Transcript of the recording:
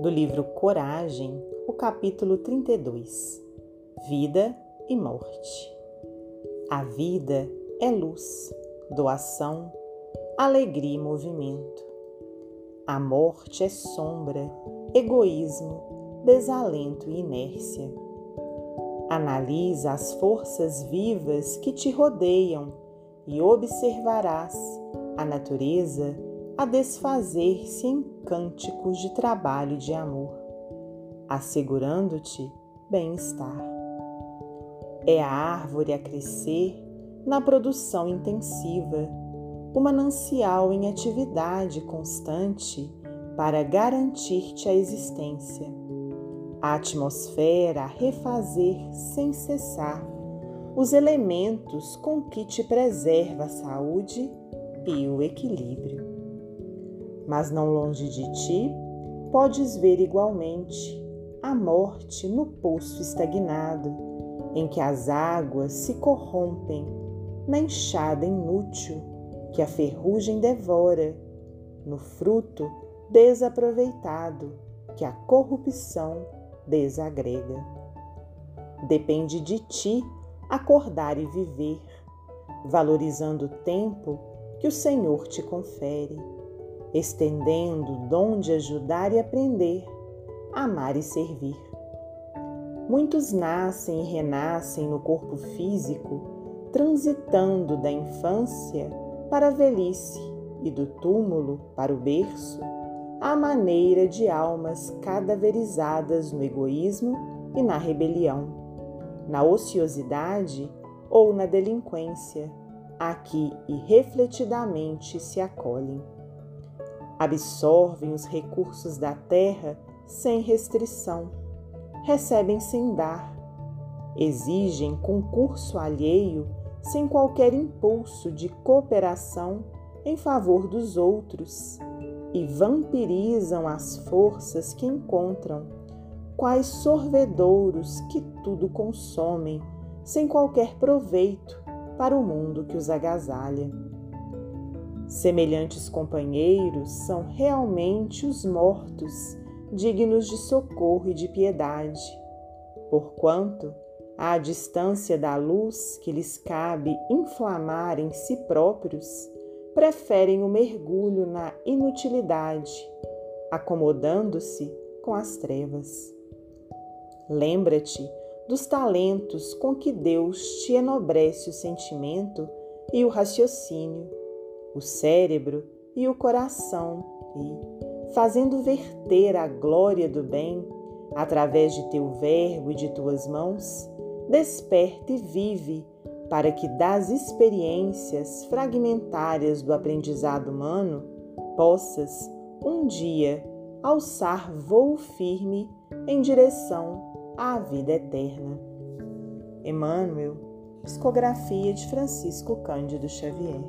do livro Coragem, o capítulo 32 Vida e Morte. A vida é luz, doação, alegria e movimento. A morte é sombra, egoísmo, desalento e inércia. Analisa as forças vivas que te rodeiam e observarás a natureza a desfazer-se em cânticos de trabalho e de amor, assegurando-te bem-estar. É a árvore a crescer na produção intensiva, o manancial em atividade constante para garantir-te a existência, a atmosfera a refazer sem cessar os elementos com que te preserva a saúde e o equilíbrio mas não longe de ti, podes ver igualmente a morte no poço estagnado, em que as águas se corrompem na enxada inútil que a ferrugem devora, no fruto desaproveitado que a corrupção desagrega. Depende de ti acordar e viver, valorizando o tempo que o Senhor te confere estendendo o dom de ajudar e aprender, amar e servir. Muitos nascem e renascem no corpo físico, transitando da infância para a velhice e do túmulo para o berço, à maneira de almas cadaverizadas no egoísmo e na rebelião, na ociosidade ou na delinquência, a que irrefletidamente se acolhem absorvem os recursos da terra sem restrição, recebem sem dar, exigem concurso alheio sem qualquer impulso de cooperação em favor dos outros e vampirizam as forças que encontram, quais sorvedouros que tudo consomem sem qualquer proveito para o mundo que os agasalha. Semelhantes companheiros são realmente os mortos, dignos de socorro e de piedade, porquanto, à distância da luz que lhes cabe inflamar em si próprios, preferem o mergulho na inutilidade, acomodando-se com as trevas. Lembra-te dos talentos com que Deus te enobrece o sentimento e o raciocínio o cérebro e o coração, e, fazendo verter a glória do bem através de teu verbo e de tuas mãos, desperta e vive para que das experiências fragmentárias do aprendizado humano possas, um dia, alçar voo firme em direção à vida eterna. Emmanuel, Psicografia de Francisco Cândido Xavier.